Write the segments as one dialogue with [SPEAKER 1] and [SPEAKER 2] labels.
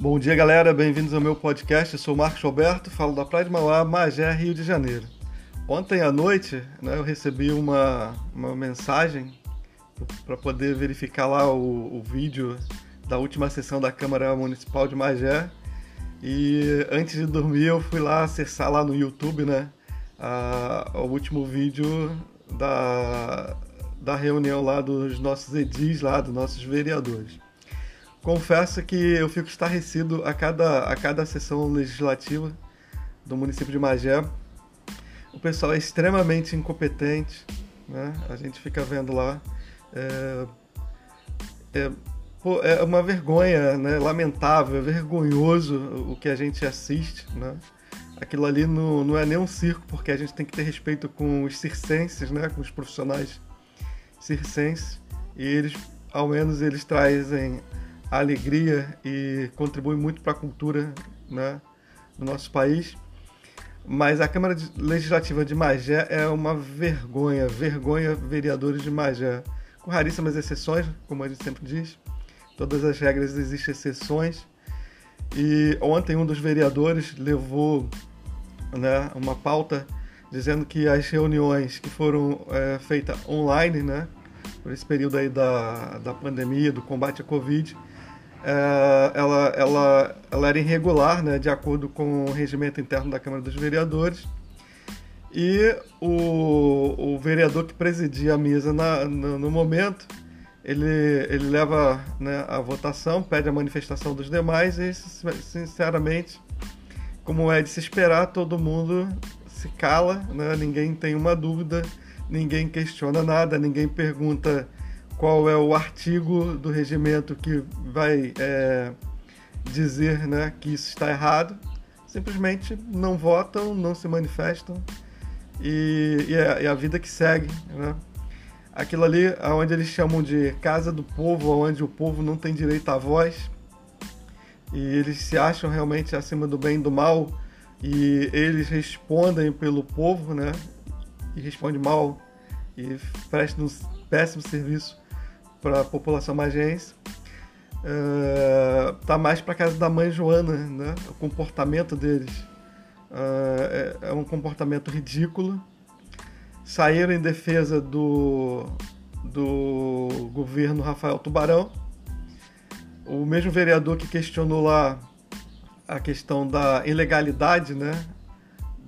[SPEAKER 1] Bom dia, galera. Bem-vindos ao meu podcast. Eu sou o Marcos Alberto, falo da Praia de Mauá, Magé, Rio de Janeiro. Ontem à noite, né, eu recebi uma, uma mensagem para poder verificar lá o, o, vídeo da última sessão da Câmara Municipal de Magé. E antes de dormir, eu fui lá acessar lá no YouTube, né, a, o último vídeo da, da reunião lá dos nossos edis, lá dos nossos vereadores. Confesso que eu fico estarrecido a cada, a cada sessão legislativa do município de Magé. O pessoal é extremamente incompetente, né? A gente fica vendo lá. É, é, pô, é uma vergonha, né? Lamentável, é vergonhoso o que a gente assiste, né? Aquilo ali não, não é nem um circo, porque a gente tem que ter respeito com os circenses, né? Com os profissionais circenses. E eles, ao menos, eles trazem alegria e contribui muito para a cultura né, do nosso país. Mas a Câmara Legislativa de Magé é uma vergonha, vergonha vereadores de Magé. Com raríssimas exceções, como a gente sempre diz. Todas as regras existem exceções. E ontem um dos vereadores levou né, uma pauta dizendo que as reuniões que foram é, feitas online, né, por esse período aí da, da pandemia, do combate à Covid, ela, ela, ela era irregular, né, de acordo com o regimento interno da Câmara dos Vereadores. E o, o vereador que presidia a mesa na, no, no momento, ele, ele leva né, a votação, pede a manifestação dos demais e, sinceramente, como é de se esperar, todo mundo se cala, né? ninguém tem uma dúvida, ninguém questiona nada, ninguém pergunta qual é o artigo do regimento que vai é, dizer né, que isso está errado. Simplesmente não votam, não se manifestam e, e, é, é a vida que segue. Né? Aquilo ali, onde eles chamam de casa do povo, onde o povo não tem direito à voz e eles se acham realmente acima do bem e do mal e eles respondem pelo povo, né? E respondem mal e prestam um péssimo serviço para a população magense. Uh, tá mais para casa da mãe Joana, né? O comportamento deles uh, é, é, um comportamento ridículo. Saíram em defesa do, do governo Rafael Tubarão. O mesmo vereador que questionou lá a questão da ilegalidade, né?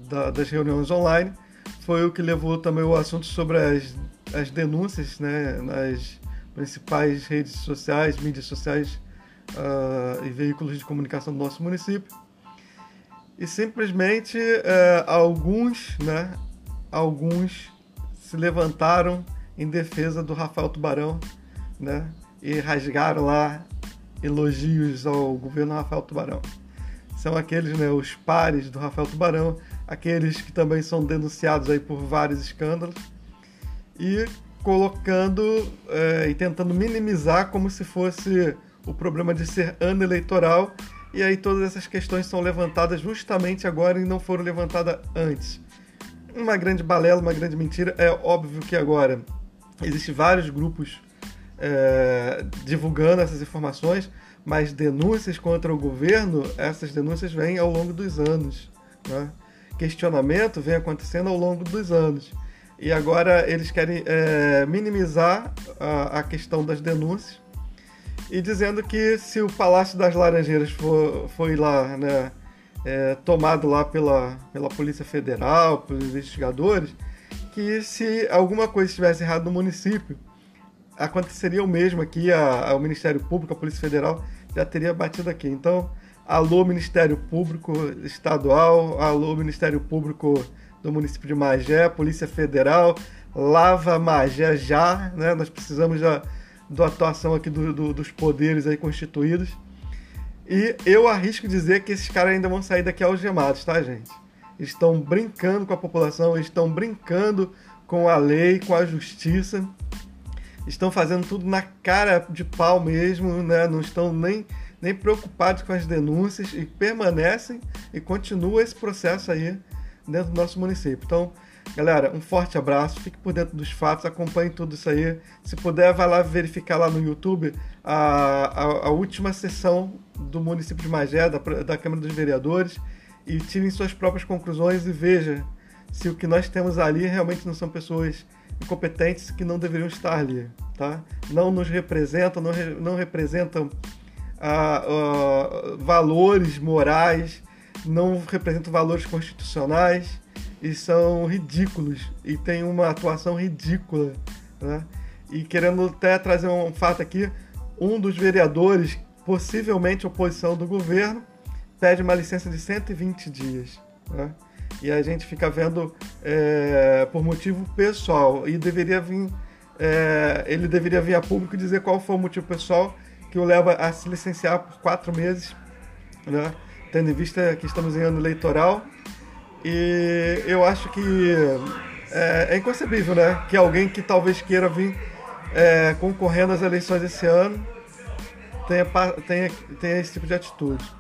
[SPEAKER 1] Da, das reuniões online, foi o que levou também o assunto sobre as, as denúncias, né? Nas principais redes sociais, mídias sociais uh, e veículos de comunicação do nosso município. E simplesmente uh, alguns, né, alguns se levantaram em defesa do Rafael Tubarão, né, e rasgaram lá elogios ao governo Rafael Tubarão. São aqueles, né, os pares do Rafael Tubarão, aqueles que também são denunciados aí por vários escândalos. E colocando é, e tentando minimizar como se fosse o problema de ser ano eleitoral. E aí todas essas questões são levantadas justamente agora e não foram levantadas antes. Uma grande balela, uma grande mentira. É óbvio que agora existem vários grupos é, divulgando essas informações, mas denúncias contra o governo, essas denúncias vêm ao longo dos anos. Né? Questionamento vem acontecendo ao longo dos anos. E agora eles querem é, minimizar a, a, questão das denúncias e dizendo que se o Palácio das Laranjeiras for, foi lá, né, é, tomado lá pela, pela Polícia Federal, pelos investigadores, que se alguma coisa estivesse errado no município, aconteceria o mesmo aqui, a, a, o Ministério Público, a Polícia Federal já teria batido aqui. Então, alô Ministério Público Estadual, alô Ministério Público do município de Magé, Polícia Federal, lava Magé já, né? Nós precisamos da, da atuação aqui do, do, dos poderes aí constituídos. E eu arrisco dizer que esses caras ainda vão sair daqui algemados, tá, gente? Estão brincando com a população, estão brincando com a lei, com a justiça. Estão fazendo tudo na cara de pau mesmo, né? Não estão nem, nem preocupados com as denúncias e permanecem e continua esse processo aí dentro do nosso município. Então, galera, um forte abraço, fique por dentro dos fatos, acompanhe tudo isso aí. Se puder, vai lá verificar lá no YouTube a, a, a última sessão do município de Magé, da, da Câmara dos Vereadores, e tirem suas próprias conclusões e veja se o que nós temos ali realmente não são pessoas incompetentes que não deveriam estar ali, tá? Não nos representam, não, re, não representam ah, ah, valores morais, não representam valores constitucionais e são ridículos e têm uma atuação ridícula, né? E querendo até trazer um fato aqui, um dos vereadores, possivelmente oposição do governo, pede uma licença de 120 dias. Né? E a gente fica vendo é, por motivo pessoal. E deveria vir. É, ele deveria vir a público dizer qual foi o motivo pessoal que o leva a se licenciar por quatro meses, né? Tendo em vista que estamos em ano eleitoral. E eu acho que é, é inconcebível né? que alguém que talvez queira vir é, concorrendo às eleições esse ano tenha, tenha, tenha esse tipo de atitude.